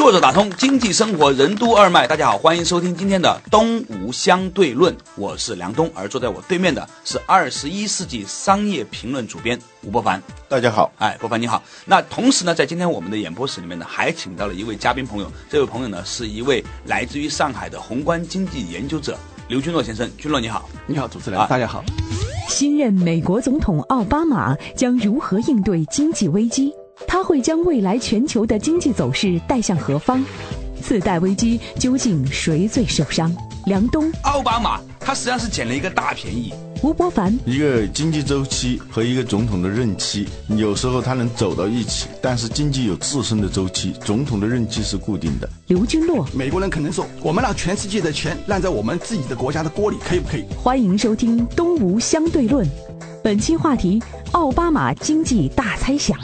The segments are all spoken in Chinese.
作者打通经济生活任督二脉，大家好，欢迎收听今天的东吴相对论，我是梁东，而坐在我对面的是二十一世纪商业评论主编吴伯凡。大家好，哎，伯凡你好。那同时呢，在今天我们的演播室里面呢，还请到了一位嘉宾朋友，这位朋友呢是一位来自于上海的宏观经济研究者刘军洛先生。军洛你好，你好，主持人，大家好。新任美国总统奥巴马将如何应对经济危机？他会将未来全球的经济走势带向何方？次贷危机究竟谁最受伤？梁冬、奥巴马，他实际上是捡了一个大便宜。吴伯凡，一个经济周期和一个总统的任期，有时候他能走到一起，但是经济有自身的周期，总统的任期是固定的。刘军洛，美国人可能说，我们让全世界的钱烂在我们自己的国家的锅里，可以不可以？欢迎收听东吴相对论，本期话题：奥巴马经济大猜想。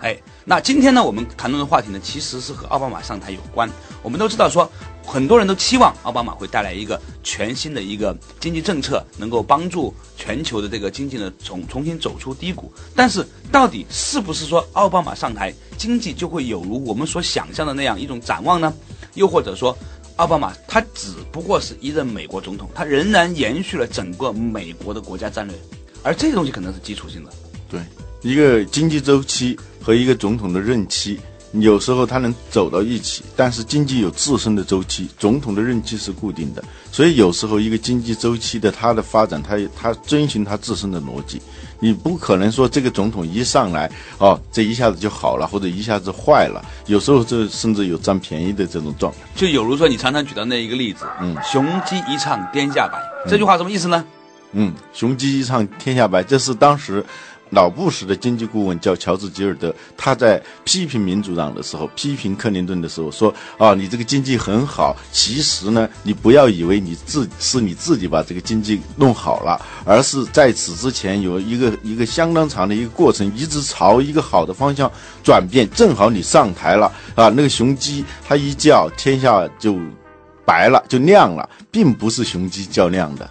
哎，那今天呢，我们谈论的话题呢，其实是和奥巴马上台有关。我们都知道说，很多人都期望奥巴马会带来一个全新的一个经济政策，能够帮助全球的这个经济呢重重新走出低谷。但是，到底是不是说奥巴马上台，经济就会有如我们所想象的那样一种展望呢？又或者说，奥巴马他只不过是一任美国总统，他仍然延续了整个美国的国家战略，而这个东西可能是基础性的。对，一个经济周期。和一个总统的任期，有时候他能走到一起，但是经济有自身的周期，总统的任期是固定的，所以有时候一个经济周期的它的发展，它它遵循它自身的逻辑，你不可能说这个总统一上来哦，这一下子就好了，或者一下子坏了，有时候这甚至有占便宜的这种状态。就有如说你常常举的那一个例子，嗯，雄鸡一唱天下白，这句话什么意思呢？嗯，雄鸡一唱天下白，这是当时。老布什的经济顾问叫乔治·吉尔德，他在批评民主党的时候，批评克林顿的时候说：“啊，你这个经济很好，其实呢，你不要以为你自是你自己把这个经济弄好了，而是在此之前有一个一个相当长的一个过程，一直朝一个好的方向转变。正好你上台了啊，那个雄鸡它一叫，天下就白了，就亮了，并不是雄鸡叫亮的。”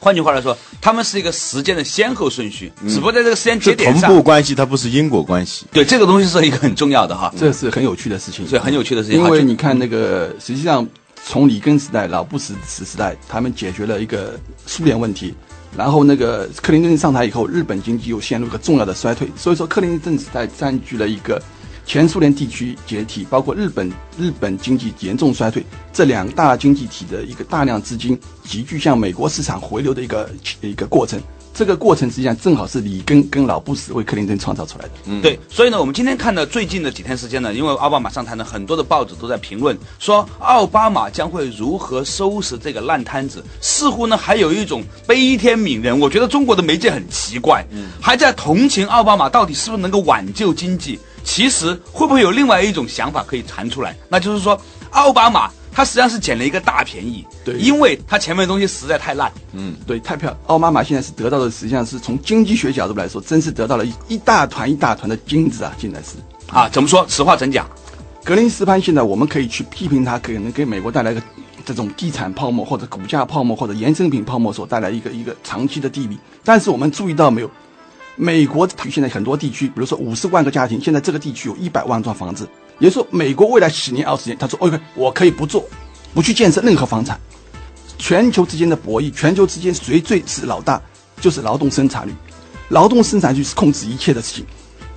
换句话来说，他们是一个时间的先后顺序，只不过在这个时间节点上，同步关系，它不是因果关系。对，这个东西是一个很重要的哈，这是很有趣的事情，所以很有趣的事情。因为你看那个，实际上从里根时代、老布什时时代，他们解决了一个苏联问题，然后那个克林顿上台以后，日本经济又陷入一个重要的衰退，所以说克林顿时代占据了一个。前苏联地区解体，包括日本，日本经济严重衰退，这两大经济体的一个大量资金急剧向美国市场回流的一个 一个过程。这个过程实际上正好是里根跟老布什为克林顿创造出来的。嗯，对。所以呢，我们今天看到最近的几天时间呢，因为奥巴马上台呢，很多的报纸都在评论说奥巴马将会如何收拾这个烂摊子，似乎呢还有一种悲天悯人。我觉得中国的媒介很奇怪，还在同情奥巴马到底是不是能够挽救经济。其实会不会有另外一种想法可以传出来？那就是说，奥巴马他实际上是捡了一个大便宜，对，因为他前面的东西实在太烂，嗯，对，太漂亮。奥巴马现在是得到的，实际上是从经济学角度来说，真是得到了一一大团一大团的金子啊！现在是啊，怎么说？实话怎讲？格林斯潘现在我们可以去批评他，可能给美国带来个这种地产泡沫或者股价泡沫或者衍生品泡沫所带来一个一个长期的地利。但是我们注意到没有？美国现在很多地区，比如说五十万个家庭，现在这个地区有一百万幢房子。也就是说，美国未来十年、二十年，他说：“OK，我可以不做，不去建设任何房产。”全球之间的博弈，全球之间谁最是老大？就是劳动生产率。劳动生产率是控制一切的事情。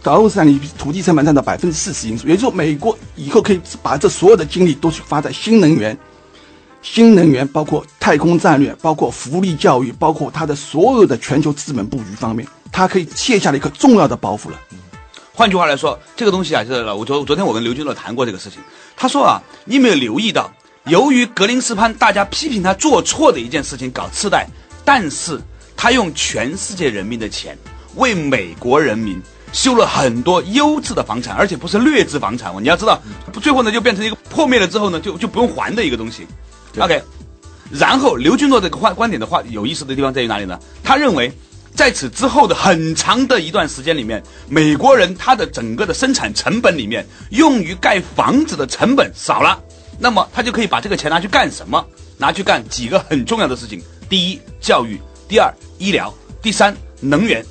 劳动生产率土地成本占到百分之四十因素。也就是说，美国以后可以把这所有的精力都去发在新能源、新能源，包括太空战略，包括福利教育，包括它的所有的全球资本布局方面。他可以卸下了一个重要的包袱了。换句话来说，这个东西啊，就是我昨昨天我跟刘军乐谈过这个事情。他说啊，你有没有留意到，由于格林斯潘大家批评他做错的一件事情搞次贷，但是他用全世界人民的钱为美国人民修了很多优质的房产，而且不是劣质房产哦。你要知道，最后呢就变成一个破灭了之后呢就就不用还的一个东西。OK，然后刘俊诺这个观观点的话，有意思的地方在于哪里呢？他认为。在此之后的很长的一段时间里面，美国人他的整个的生产成本里面，用于盖房子的成本少了，那么他就可以把这个钱拿去干什么？拿去干几个很重要的事情：第一，教育；第二，医疗；第三，能源，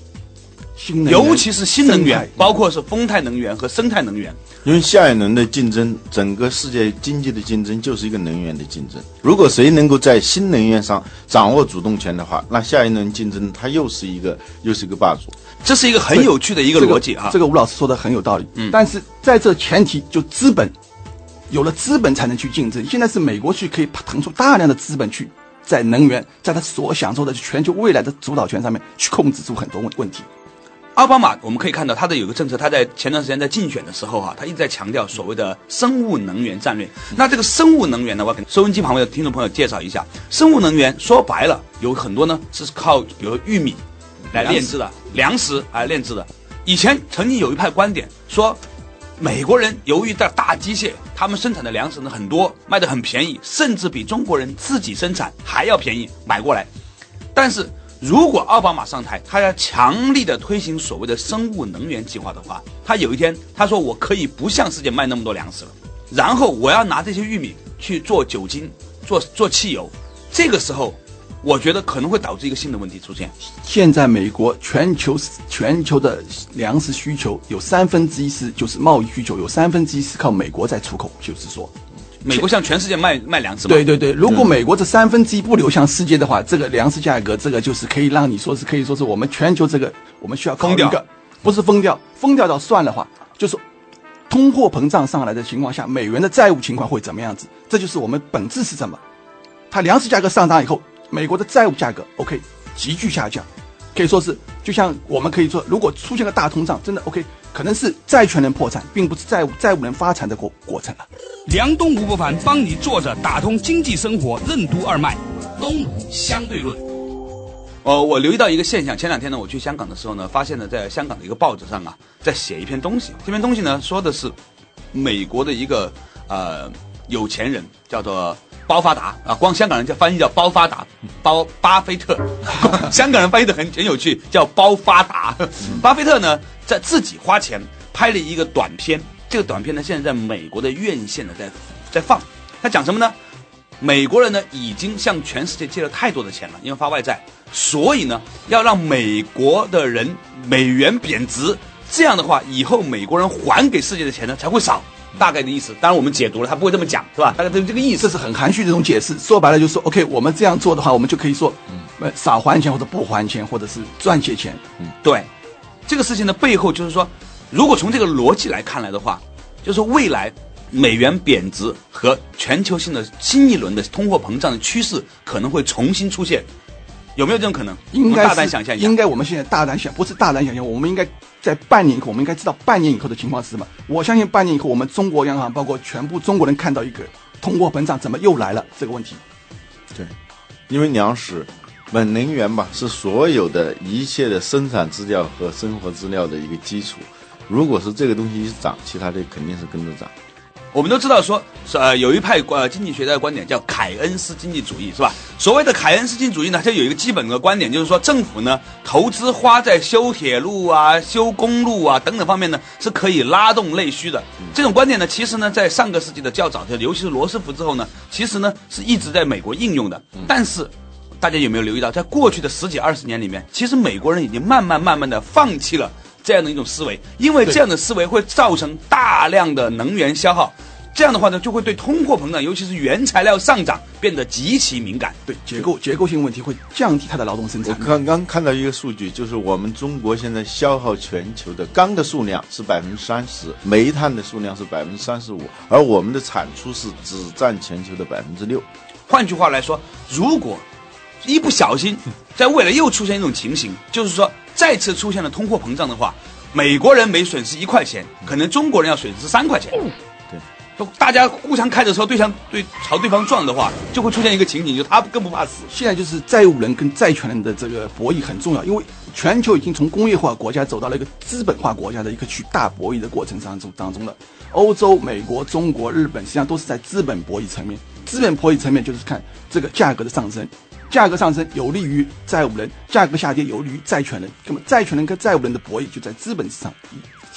新能源。尤其是新能源，包括是风态能源和生态能源。因为下一轮的竞争，整个世界经济的竞争就是一个能源的竞争。如果谁能够在新能源上掌握主动权的话，那下一轮竞争它又是一个又是一个霸主。这是一个很有趣的一个逻辑啊。这个吴老师说的很有道理。嗯但是在这前提，就资本有了资本才能去竞争。现在是美国去可以腾出大量的资本去在能源，在他所享受的全球未来的主导权上面去控制住很多问问题。奥巴马我们可以看到他的有个政策，他在前段时间在竞选的时候啊，他一直在强调所谓的生物能源战略。那这个生物能源呢，我给收音机旁边的听众朋友介绍一下，生物能源说白了有很多呢是靠比如玉米来炼制的粮食来炼制的。以前曾经有一派观点说，美国人由于在大机械，他们生产的粮食呢很多，卖的很便宜，甚至比中国人自己生产还要便宜买过来。但是如果奥巴马上台，他要强力的推行所谓的生物能源计划的话，他有一天他说我可以不向世界卖那么多粮食了，然后我要拿这些玉米去做酒精、做做汽油，这个时候，我觉得可能会导致一个新的问题出现。现在美国全球全球的粮食需求有三分之一是就是贸易需求，有三分之一是靠美国在出口，就是说，美国向全世界卖卖粮食嘛？对对对，如果美国这三分之一不流向世界的话，这个粮食价格，这个就是可以让你说是可以说是我们全球这个我们需要考虑一个，不是疯掉，疯掉到算的话，就是通货膨胀上来的情况下，美元的债务情况会怎么样子？这就是我们本质是什么？它粮食价格上涨以后，美国的债务价格 OK 急剧下降，可以说是就像我们可以说，如果出现个大通胀，真的 OK，可能是债权人破产，并不是债务债务人发财的过过程了。梁东吴不凡帮你坐着打通经济生活任督二脉，东吴相对论。哦，我留意到一个现象，前两天呢，我去香港的时候呢，发现呢，在香港的一个报纸上啊，在写一篇东西。这篇东西呢，说的是美国的一个呃有钱人，叫做包发达啊，光香港人叫翻译叫包发达，包巴菲特，香港人翻译的很很有趣，叫包发达。巴菲特呢，在自己花钱拍了一个短片，这个短片呢，现在在美国的院线呢在在放，他讲什么呢？美国人呢已经向全世界借了太多的钱了，因为发外债，所以呢要让美国的人美元贬值，这样的话以后美国人还给世界的钱呢才会少，大概的意思。当然我们解读了，他不会这么讲，是吧？大概就是这个意思。这是很含蓄的一种解释。说白了就是说，OK，我们这样做的话，我们就可以说，嗯，少还钱或者不还钱，或者是赚些钱。嗯对，这个事情的背后就是说，如果从这个逻辑来看来的话，就是说未来美元贬值和全球性的新一轮的通货膨胀的趋势可能会重新出现，有没有这种可能？应该大胆想象一下应。该我们现在大胆想，不是大胆想象，我们应该在半年以后，我们应该知道半年以后的情况是什么。我相信半年以后，我们中国央行包括全部中国人看到一个通货膨胀怎么又来了这个问题。对，因为粮食、本能源吧，是所有的一切的生产资料和生活资料的一个基础。如果是这个东西一涨，其他的肯定是跟着涨。我们都知道说，是呃，有一派呃经济学家的观点叫凯恩斯经济主义，是吧？所谓的凯恩斯经济主义呢，它有一个基本的观点，就是说政府呢投资花在修铁路啊、修公路啊等等方面呢，是可以拉动内需的。这种观点呢，其实呢，在上个世纪的较早的，尤其是罗斯福之后呢，其实呢是一直在美国应用的。但是大家有没有留意到，在过去的十几二十年里面，其实美国人已经慢慢慢慢的放弃了这样的一种思维，因为这样的思维会造成大量的能源消耗，这样的话呢，就会对通货膨胀，尤其是原材料上涨变得极其敏感。对结构结构性问题会降低它的劳动生我产我。刚刚看到一个数据，就是我们中国现在消耗全球的钢的数量是百分之三十，煤炭的数量是百分之三十五，而我们的产出是只占全球的百分之六。换句话来说，如果一不小心，在未来又出现一种情形，就是说再次出现了通货膨胀的话，美国人每损失一块钱，可能中国人要损失三块钱。对，都大家互相开着车对向对朝对方撞的话，就会出现一个情景，就他更不怕死。现在就是债务人跟债权人的这个博弈很重要，因为全球已经从工业化国家走到了一个资本化国家的一个去大博弈的过程当中当中了。欧洲、美国、中国、日本实际上都是在资本博弈层面，资本博弈层面就是看这个价格的上升，价格上升有利于债务人，价格下跌有利于债权人。那么债权人跟债务人的博弈就在资本市场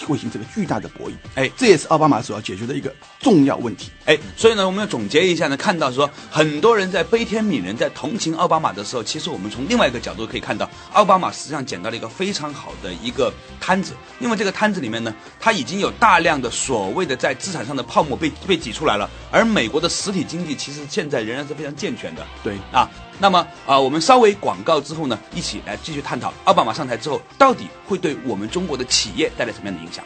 会形成一个巨大的博弈。哎这也是奥巴马所要解决的一个重要问题。哎，所以呢，我们要总结一下呢，看到说很多人在悲天悯人，在同情奥巴马的时候，其实我们从另外一个角度可以看到，奥巴马实际上捡到了一个非常好的一个摊子，因为这个摊子里面呢，它已经有大量的所谓的在资产上的泡沫被被挤出来了，而美国的实体经济其实现在仍然是非常健全的。对啊，那么啊、我们稍微广告之后呢，一起来继续探讨奥巴马上台之后，到底会对我们中国的企业带来什么样的影响？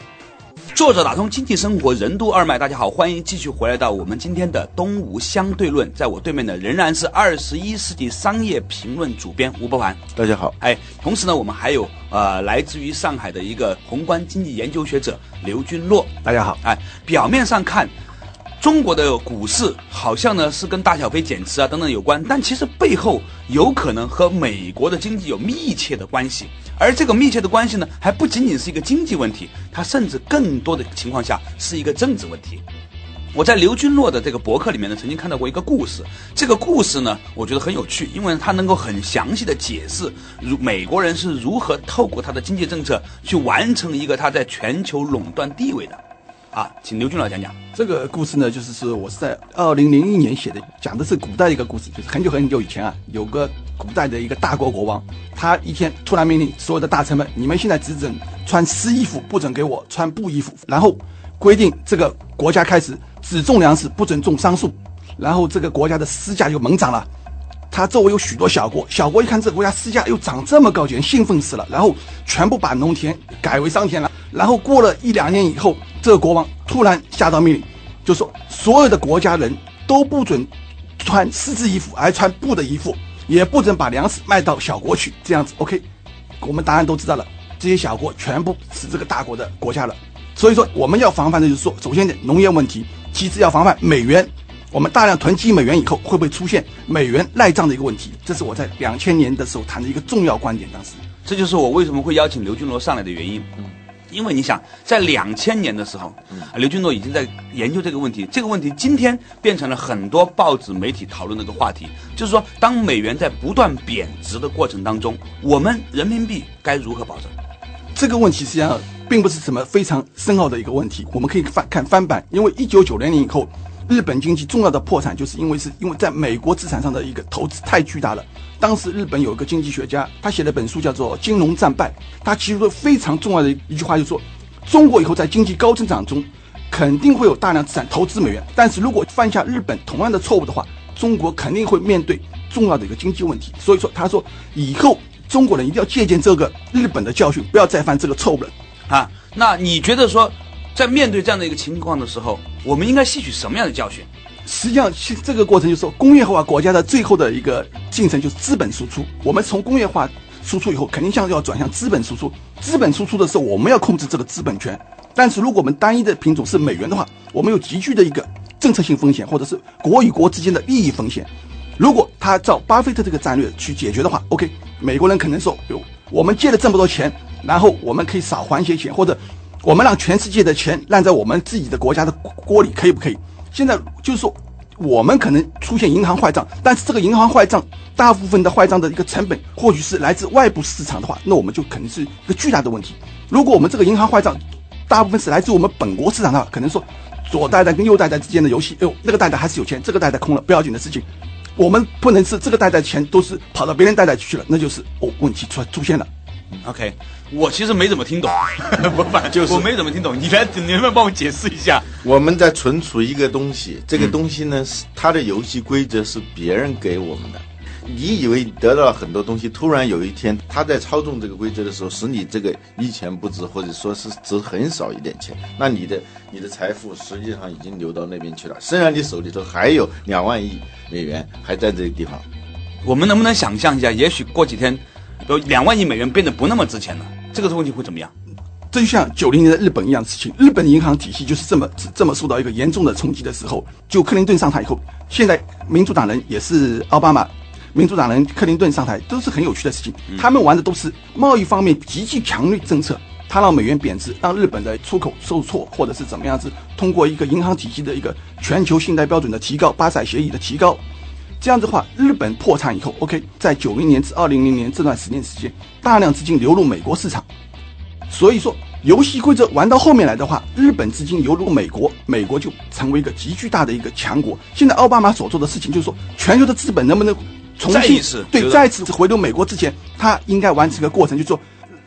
作者打通经济生活任督二脉，大家好，欢迎继续回来到我们今天的东吴相对论，在我对面的仍然是二十一世纪商业评论主编吴伯凡。大家好，哎，同时呢，我们还有呃来自于上海的一个宏观经济研究学者刘军洛。大家好，哎，表面上看，中国的股市好像呢是跟大小非减持啊等等有关，但其实背后有可能和美国的经济有密切的关系。而这个密切的关系呢，还不仅仅是一个经济问题，它甚至更多的情况下是一个政治问题。我在刘军洛的这个博客里面呢，曾经看到过一个故事。这个故事呢，我觉得很有趣，因为它能够很详细的解释，如美国人是如何透过他的经济政策去完成一个他在全球垄断地位的。啊，请刘军老讲讲。这个故事呢，就是是我是在二零零一年写的，讲的是古代一个故事，就是很久很久以前啊，有个古代的一个大国国王，他一天突然命令所有的大臣们，你们现在只准穿丝衣服，不准给我穿布衣服，然后规定这个国家开始只种粮食，不准种桑树，然后这个国家的丝价就猛涨了。他周围有许多小国，小国一看这个国家丝价又涨这么高，简直兴奋死了，然后全部把农田改为商田了。然后过了一两年以后，这个国王突然下道命令，就说所有的国家人都不准穿丝质衣服，而穿布的衣服，也不准把粮食卖到小国去。这样子，OK，我们答案都知道了，这些小国全部是这个大国的国家了。所以说，我们要防范的就是说，首先农业问题，其次要防范美元。我们大量囤积美元以后，会不会出现美元赖账的一个问题？这是我在两千年的时候谈的一个重要观点。当时，这就是我为什么会邀请刘军罗上来的原因。因为你想，在两千年的时候，啊刘军罗已经在研究这个问题。这个问题今天变成了很多报纸媒体讨论的一个话题，就是说，当美元在不断贬值的过程当中，我们人民币该如何保证？这个问题实际上并不是什么非常深奥的一个问题。我们可以翻看翻版，因为一九九零年以后，日本经济重要的破产，就是因为是因为在美国资产上的一个投资太巨大了。当时日本有一个经济学家，他写了本书叫做《金融战败》，他提出了非常重要的一句话，就是说，中国以后在经济高增长中，肯定会有大量资产投资美元，但是如果犯下日本同样的错误的话，中国肯定会面对重要的一个经济问题。所以说，他说以后中国人一定要借鉴这个日本的教训，不要再犯这个错误了。啊，那你觉得说，在面对这样的一个情况的时候，我们应该吸取什么样的教训？实际上，这个过程就是说，工业化国家的最后的一个进程就是资本输出。我们从工业化输出以后，肯定向要转向资本输出。资本输出的时候，我们要控制这个资本权。但是如果我们单一的品种是美元的话，我们有急剧的一个政策性风险，或者是国与国之间的利益风险。如果他照巴菲特这个战略去解决的话，OK，美国人可能说，哟，我们借了这么多钱，然后我们可以少还些钱，或者我们让全世界的钱烂在我们自己的国家的锅里，可以不可以？现在就是说，我们可能出现银行坏账，但是这个银行坏账大部分的坏账的一个成本，或许是来自外部市场的话，那我们就肯定是一个巨大的问题。如果我们这个银行坏账大部分是来自我们本国市场的话，可能说左袋袋跟右袋袋之间的游戏，哎呦，那个袋袋还是有钱，这个袋袋空了，不要紧的事情。我们不能是这个袋袋钱都是跑到别人袋袋去了，那就是哦问题出出现了。OK，我其实没怎么听懂，我反就是我没怎么听懂，你来，你能不能帮我解释一下？我们在存储一个东西，这个东西呢，是它的游戏规则是别人给我们的。你以为得到了很多东西，突然有一天他在操纵这个规则的时候，使你这个一钱不值，或者说是值很少一点钱，那你的你的财富实际上已经流到那边去了。虽然你手里头还有两万亿美元还在这个地方，我们能不能想象一下，也许过几天，有两万亿美元变得不那么值钱了，这个问题会怎么样？这就像九零年的日本一样的事情，日本银行体系就是这么这么受到一个严重的冲击的时候，就克林顿上台以后，现在民主党人也是奥巴马，民主党人克林顿上台都是很有趣的事情，他们玩的都是贸易方面极其强力政策，他让美元贬值，让日本的出口受挫，或者是怎么样子，通过一个银行体系的一个全球信贷标准的提高，巴塞协议的提高。这样子的话，日本破产以后，OK，在九零年至二零零年这段时间时间，大量资金流入美国市场，所以说游戏规则玩到后面来的话，日本资金流入美国，美国就成为一个极巨大的一个强国。现在奥巴马所做的事情就是说，全球的资本能不能重新再对再次回流美国之前，他应该完成一个过程，就是说。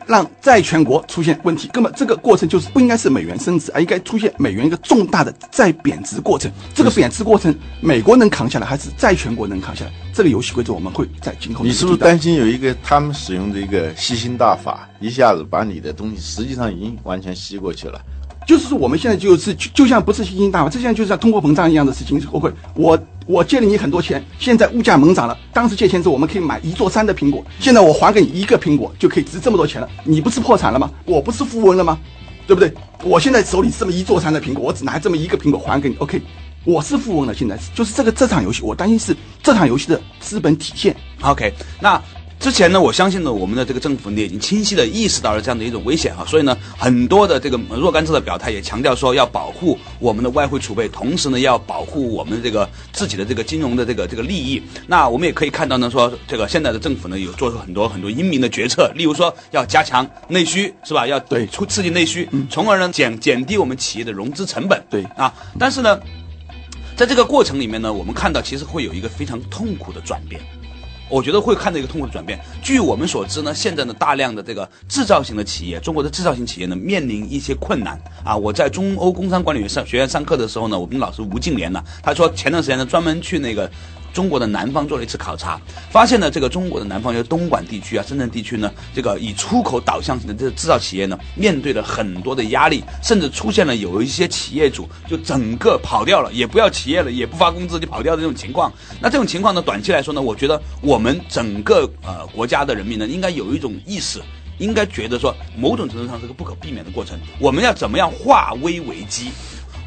让债权国出现问题，根本这个过程就是不应该是美元升值，而应该出现美元一个重大的再贬值过程。这个贬值过程，美国能扛下来，还是债权国能扛下来？这个游戏规则我们会在今后。你是不是担心有一个他们使用的一个吸星大法，一下子把你的东西实际上已经完全吸过去了？就是说我们现在就是就就像不是吸星大法，这现在就像通货膨胀一样的事情。我会我我借了你很多钱，现在物价猛涨了。当时借钱时我们可以买一座山的苹果，现在我还给你一个苹果就可以值这么多钱了，你不是破产了吗？我不是富翁了吗？对不对？我现在手里这么一座山的苹果，我只拿这么一个苹果还给你，OK，我是富翁了。现在就是这个这场游戏，我担心是这场游戏的资本体现。OK，那之前呢，我相信呢，我们的这个政府呢已经清晰的意识到了这样的一种危险哈，所以呢，很多的这个若干次的表态也强调说要保护我们的外汇储备，同时呢要保护我们这个自己的这个金融的这个这个利益。那我们也可以看到呢，说这个现在的政府呢有做出很多很多英明的决策，例如说要加强内需，是吧？要对促刺激内需，从而呢减减低我们企业的融资成本。对啊，但是呢。在这个过程里面呢，我们看到其实会有一个非常痛苦的转变。我觉得会看到一个痛苦的转变。据我们所知呢，现在呢大量的这个制造型的企业，中国的制造型企业呢面临一些困难啊。我在中欧工商管理上学院上课的时候呢，我们老师吴敬莲呢，他说前段时间呢专门去那个。中国的南方做了一次考察，发现呢，这个中国的南方，就是东莞地区啊、深圳地区呢，这个以出口导向型的这个制造企业呢，面对了很多的压力，甚至出现了有一些企业主就整个跑掉了，也不要企业了，也不发工资就跑掉的这种情况。那这种情况呢，短期来说呢，我觉得我们整个呃国家的人民呢，应该有一种意识。应该觉得说，某种程度上是个不可避免的过程。我们要怎么样化危为机？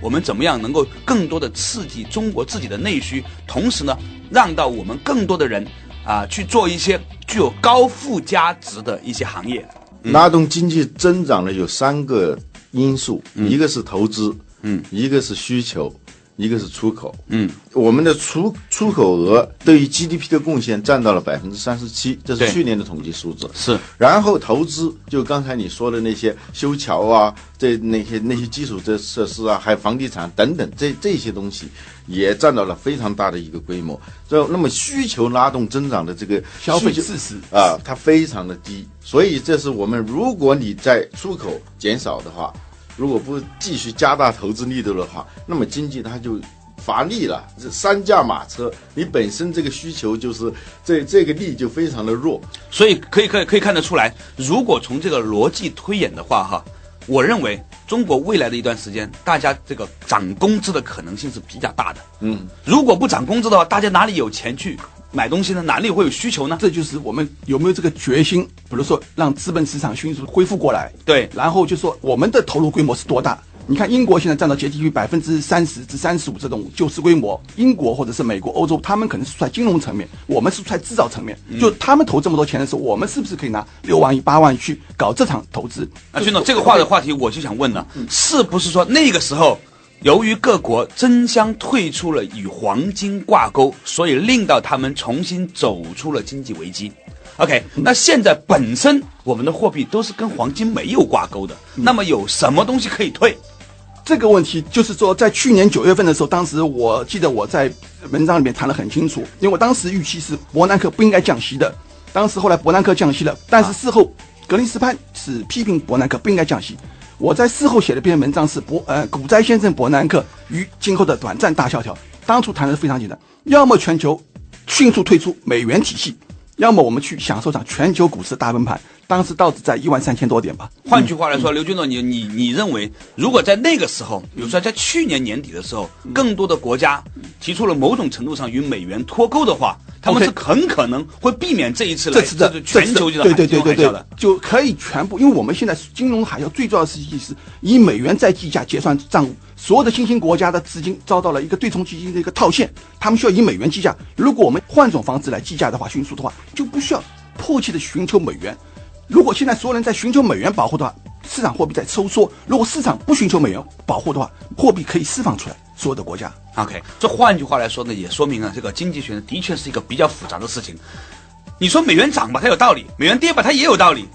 我们怎么样能够更多的刺激中国自己的内需，同时呢，让到我们更多的人啊、去做一些具有高附加值的一些行业。拉动经济增长呢有三个因素，一个是投资，嗯，一个是需求，一个是出口。嗯，我们的出出口额对于 GDP 的贡献占到了百分之三十七，这是去年的统计数字。是然后投资，就刚才你说的那些修桥啊，这那些那些基础设设施啊，还有房地产等等，这这些东西也占到了非常大的一个规模。这那么需求拉动增长的这个消费事实啊，它非常的低，所以这是我们如果你在出口减少的话，如果不继续加大投资力度的话，那么经济它就。乏力了，这三驾马车，你本身这个需求就是这这个力就非常的弱，所以可以可以可以看得出来，如果从这个逻辑推演的话，哈，我认为中国未来的一段时间，大家这个涨工资的可能性是比较大的。嗯，如果不涨工资的话，大家哪里有钱去买东西呢？哪里会有需求呢？这就是我们有没有这个决心，比如说让资本市场迅速恢复过来，对然后就说我们的投入规模是多大？你看英国现在占到 GDP 百分之三十至三十五这种就市规模，英国或者是美国、欧洲，他们可能是在金融层面，我们是在制造层面。就他们投这么多钱的时候，我们是不是可以拿六万亿、八万亿去搞这场投资？啊，军总，这个话的话题我就想问了，是不是说那个时候，由于各国争相退出了与黄金挂钩，所以令到他们重新走出了经济危机？OK，那现在本身我们的货币都是跟黄金没有挂钩的，那么有什么东西可以退？这个问题就是说，在去年九月份的时候，当时我记得我在文章里面谈得很清楚，因为我当时预期是伯南克不应该降息的，当时后来伯南克降息了，但是事后格林斯潘是批评伯南克不应该降息。我在事后写了一篇文章，是博呃股灾先生伯南克与今后的短暂大萧条。当初谈的是非常简单，要么全球迅速退出美元体系，要么我们去享受场全球股市大崩盘。当时道指在一万三千多点吧，换句话来说，刘军总，你你你认为，如果在那个时候，比如说在去年年底的时候，更多的国家提出了某种程度上与美元脱钩的话，他们是很可能会避免这一次来这次的全球性的对对对对对就可以全部，因为我们现在金融海啸最重要的事情是以美元在计价结算账务，所有的新兴国家的资金遭到了一个对冲基金的一个套现，他们需要以美元计价。如果我们换种方式来计价的话，迅速的话就不需要迫切的寻求美元。如果现在所有人在寻求美元保护的话，市场货币在收缩；如果市场不寻求美元保护的话，货币可以释放出来，所有的国家。OK，这换句话来说呢，也说明了这个经济学呢的确是一个比较复杂的事情。你说美元涨吧，它有道理；美元跌吧，它也有道理。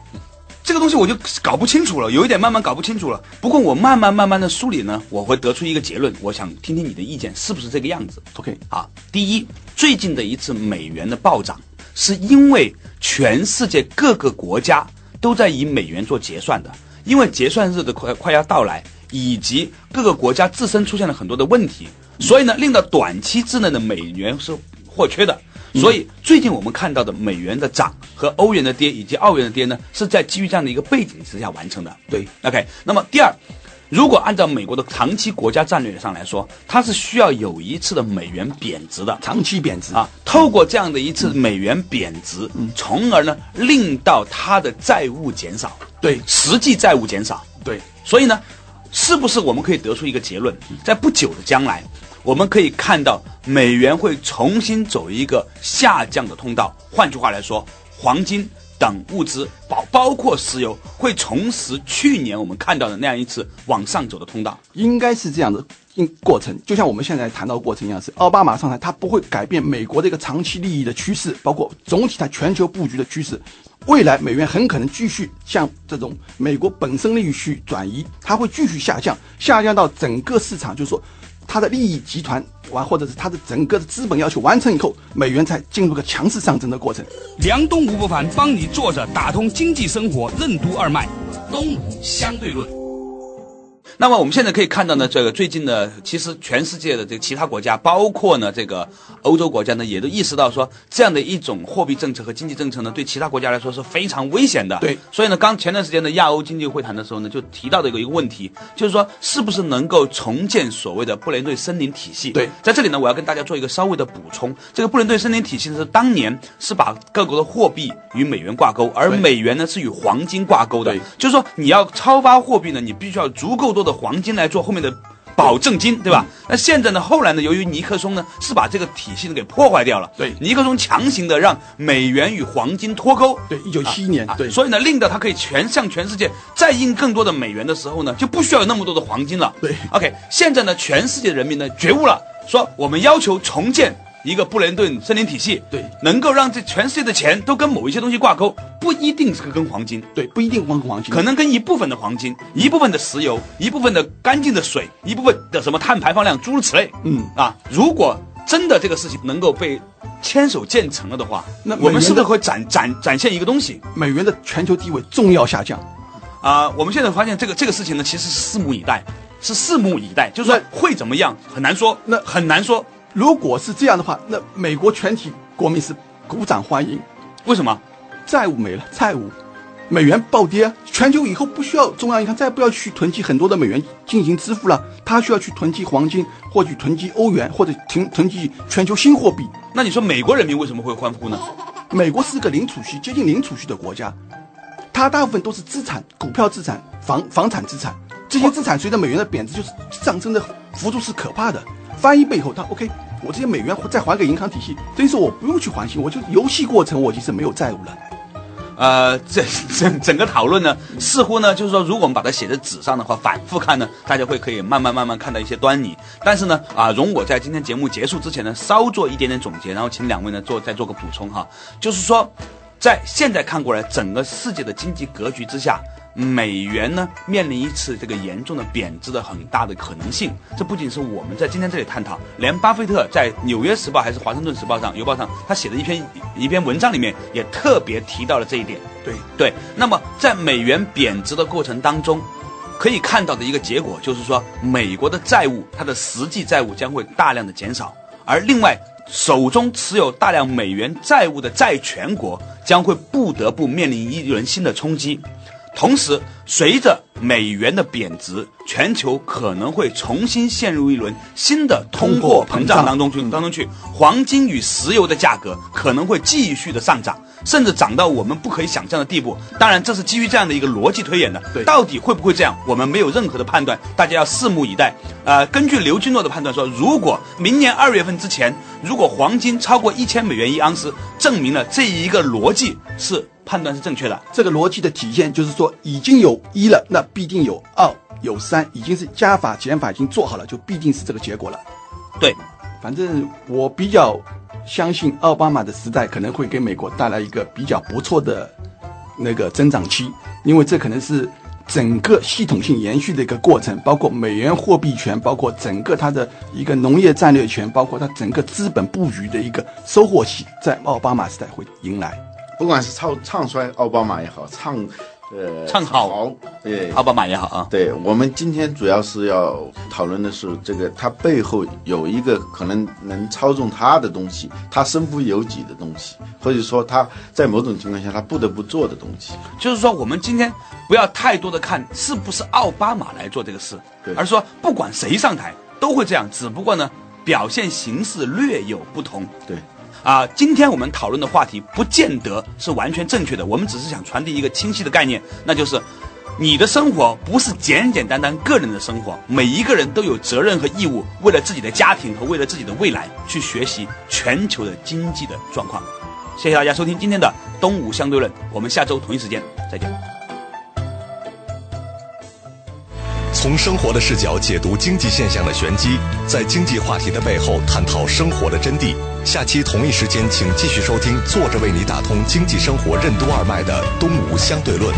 这个东西我就搞不清楚了，有一点慢慢搞不清楚了。不过我慢慢慢慢的梳理呢，我会得出一个结论。我想听听你的意见，是不是这个样子？OK，啊，第一，最近的一次美元的暴涨，是因为全世界各个国家都在以美元做结算的，因为结算日的快快要到来，以及各个国家自身出现了很多的问题，所以呢，令到短期之内的美元是或缺的。所以最近我们看到的美元的涨和欧元的跌以及澳元的跌呢，是在基于这样的一个背景之下完成的。对，OK。那么第二，如果按照美国的长期国家战略上来说，它是需要有一次的美元贬值的。长期贬值啊，透过这样的一次美元贬值，从而呢令到它的债务减少，对实际债务减少。对，所以呢，是不是我们可以得出一个结论，在不久的将来，我们可以看到美元会重新走一个下降的通道？换句话来说，黄金等物资包包括石油会重拾去年我们看到的那样一次往上走的通道。应该是这样的因过程，就像我们现在谈到的过程一样，是奥巴马上台，他不会改变美国的一个长期利益的趋势，包括总体它全球布局的趋势。未来美元很可能继续向这种美国本身利益去转移，它会继续下降，下降到整个市场，就是说它的利益集团完，或者是它的整个的资本要求完成以后，美元才进入个强势上升的过程。梁东吴不凡帮你坐着打通经济生活任督二脉，东吴相对论。那么我们现在可以看到呢，这个最近呢，其实全世界的这个其他国家，包括呢这个欧洲国家呢，也都意识到说，这样的一种货币政策和经济政策呢，对其他国家来说是非常危险的。对所以呢，刚前段时间的亚欧经济会谈的时候呢，就提到的一个一个问题，就是说是不是能够重建所谓的布雷顿森林体系？对在这里呢，我要跟大家做一个稍微的补充。这个布雷顿森林体系呢，是当年是把各国的货币与美元挂钩，而美元呢是与黄金挂钩的对。就是说，你要超发货币呢，你必须要足够多的黄金来做后面的。保证金，对吧？那现在呢？后来呢？由于尼克松呢是把这个体系呢给破坏掉了。对尼克松强行的让美元与黄金脱钩。对，一九七一年，啊对，所以呢，令到它可以全向全世界再印更多的美元的时候呢，就不需要有那么多的黄金了。对，OK，现在呢，全世界人民呢觉悟了，说我们要求重建一个布雷顿森林体系，对能够让这全世界的钱都跟某一些东西挂钩，不一定是跟黄金。对，不一定跟黄金，可能跟一部分的黄金、一部分的石油、一部分的干净的水、一部分的什么碳排放量诸如此类。嗯啊，如果真的这个事情能够被牵手建成了的话，那我们是不是会展展展现一个东西？美元的全球地位重要下降。啊、我们现在发现这个这个事情呢，其实是拭目以待，是拭目以待，就是说会怎么样很难说，那很难说。如果是这样的话，那美国全体国民是鼓掌欢迎，为什么？债务没了，债务，美元暴跌啊，全球以后不需要中央银行再不要去囤积很多的美元进行支付了，它需要去囤积黄金，或者囤积欧元，或者囤囤积全球新货币。那你说美国人民为什么会欢呼呢？美国是个零储蓄、接近零储蓄的国家，它大部分都是资产、股票资产、房房产资产，这些资产随着美元的贬值，就是上升的幅度是可怕的。翻一倍以后，他 OK，我这些美元再还给银行体系，等于说我不用去还息，我就游戏过程我已经是没有债务了。呃，这整整个讨论呢，似乎呢，就是说，如果我们把它写在纸上的话，反复看呢，大家会可以慢慢慢慢看到一些端倪。但是呢，啊，容我在今天节目结束之前呢，稍做一点点总结，然后请两位呢做再做个补充哈。就是说，在现在看过来，整个世界的经济格局之下，美元呢面临一次这个严重的贬值的很大的可能性。这不仅是我们在今天这里探讨，连巴菲特在《纽约时报》还是《华盛顿时报》上、邮报上，他写的一篇一篇文章里面也特别提到了这一点。对，对，那么在美元贬值的过程当中，可以看到的一个结果就是说，美国的债务，它的实际债务将会大量的减少，而另外手中持有大量美元债务的债权国将会不得不面临一轮新的冲击。同时，随着美元的贬值，全球可能会重新陷入一轮新的通货膨胀当中去当中去，黄金与石油的价格可能会继续的上涨，甚至涨到我们不可以想象的地步。当然，这是基于这样的一个逻辑推演的。对到底会不会这样，我们没有任何的判断，大家要拭目以待。呃，根据刘金诺的判断说，如果明年二月份之前，如果黄金超过一千美元一盎司，证明了这一个逻辑是判断是正确的。这个逻辑的体现就是说，已经有一了，那必定有二，有三，已经是加法减法已经做好了，就必定是这个结果了。对，反正我比较相信奥巴马的时代可能会给美国带来一个比较不错的那个增长期，因为这可能是整个系统性延续的一个过程，包括美元货币权，包括整个它的一个农业战略权，包括它整个资本布局的一个收获期，在奥巴马时代会迎来。不管是唱唱衰奥巴马也好，唱呃唱好对奥巴马也好啊，对，我们今天主要是要讨论的是这个，他背后有一个可能能操纵他的东西，他身不由己的东西，或者说他在某种情况下他不得不做的东西。就是说，我们今天不要太多的看是不是奥巴马来做这个事，对而是说不管谁上台都会这样，只不过呢表现形式略有不同。对，啊，今天我们讨论的话题不见得是完全正确的，我们只是想传递一个清晰的概念，那就是你的生活不是简简单单个人的生活，每一个人都有责任和义务，为了自己的家庭和为了自己的未来去学习全球的经济的状况。谢谢大家收听今天的东吴相对论，我们下周同一时间再见。从生活的视角解读经济现象的玄机，在经济话题的背后探讨生活的真谛。下期同一时间，请继续收听坐着为你打通经济生活任督二脉的《东吴相对论》。